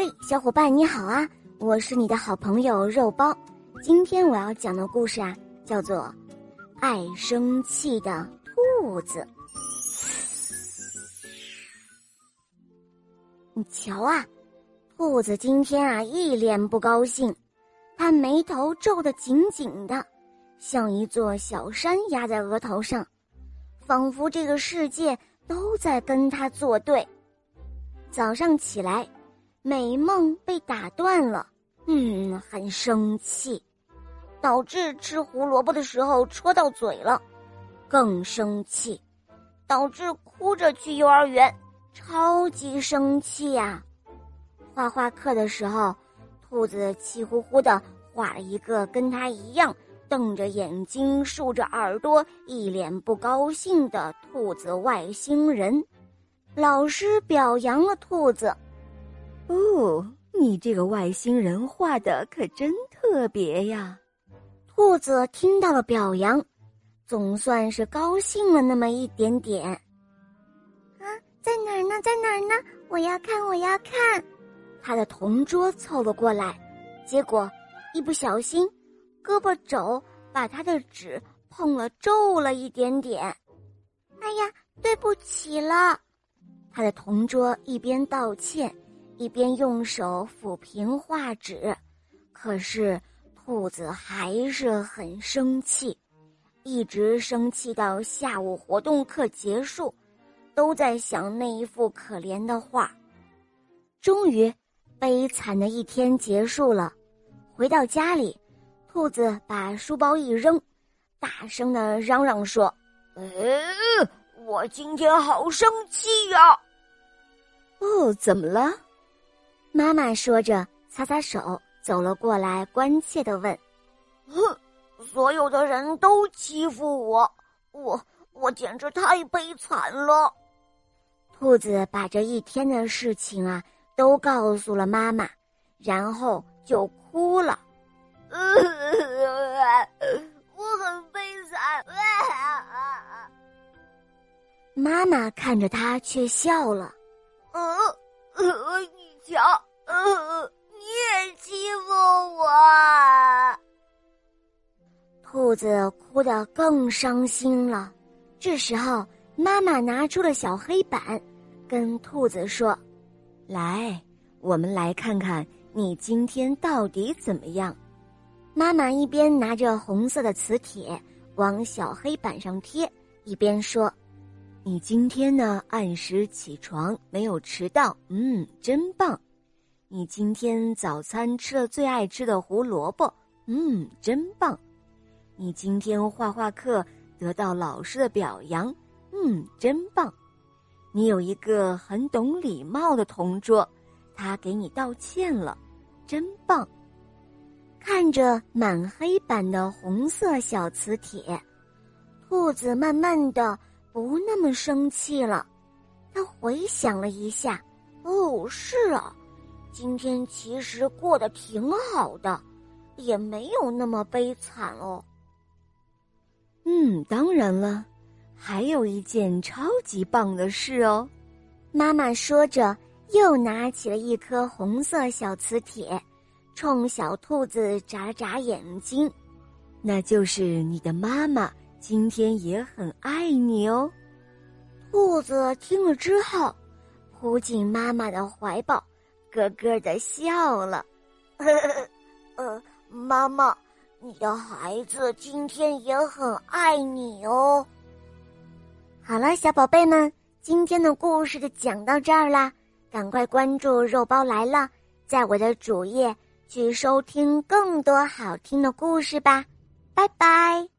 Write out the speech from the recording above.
嘿，小伙伴你好啊！我是你的好朋友肉包。今天我要讲的故事啊，叫做《爱生气的兔子》。你瞧啊，兔子今天啊一脸不高兴，它眉头皱得紧紧的，像一座小山压在额头上，仿佛这个世界都在跟它作对。早上起来。美梦被打断了，嗯，很生气，导致吃胡萝卜的时候戳到嘴了，更生气，导致哭着去幼儿园，超级生气呀！画画课的时候，兔子气呼呼的画了一个跟他一样瞪着眼睛、竖着耳朵、一脸不高兴的兔子外星人，老师表扬了兔子。哦，你这个外星人画的可真特别呀！兔子听到了表扬，总算是高兴了那么一点点。啊，在哪儿呢？在哪儿呢？我要看，我要看。他的同桌凑了过来，结果一不小心，胳膊肘把他的纸碰了，皱了一点点。哎呀，对不起了。他的同桌一边道歉。一边用手抚平画纸，可是兔子还是很生气，一直生气到下午活动课结束，都在想那一幅可怜的画。终于，悲惨的一天结束了。回到家里，兔子把书包一扔，大声的嚷嚷说：“呃，我今天好生气呀！”哦，怎么了？妈妈说着，擦擦手，走了过来，关切的问：“哼，所有的人都欺负我，我我简直太悲惨了。”兔子把这一天的事情啊都告诉了妈妈，然后就哭了。我很悲惨。妈妈看着他，却笑了。兔子哭得更伤心了。这时候，妈妈拿出了小黑板，跟兔子说：“来，我们来看看你今天到底怎么样。”妈妈一边拿着红色的磁铁往小黑板上贴，一边说。你今天呢？按时起床，没有迟到，嗯，真棒。你今天早餐吃了最爱吃的胡萝卜，嗯，真棒。你今天画画课得到老师的表扬，嗯，真棒。你有一个很懂礼貌的同桌，他给你道歉了，真棒。看着满黑板的红色小磁铁，兔子慢慢的。不那么生气了，他回想了一下，哦，是啊，今天其实过得挺好的，也没有那么悲惨哦。嗯，当然了，还有一件超级棒的事哦。妈妈说着，又拿起了一颗红色小磁铁，冲小兔子眨了眨眼睛，那就是你的妈妈。今天也很爱你哦，兔子听了之后，扑进妈妈的怀抱，咯咯的笑了。呃，妈妈，你的孩子今天也很爱你哦。好了，小宝贝们，今天的故事就讲到这儿啦，赶快关注“肉包来了”，在我的主页去收听更多好听的故事吧，拜拜。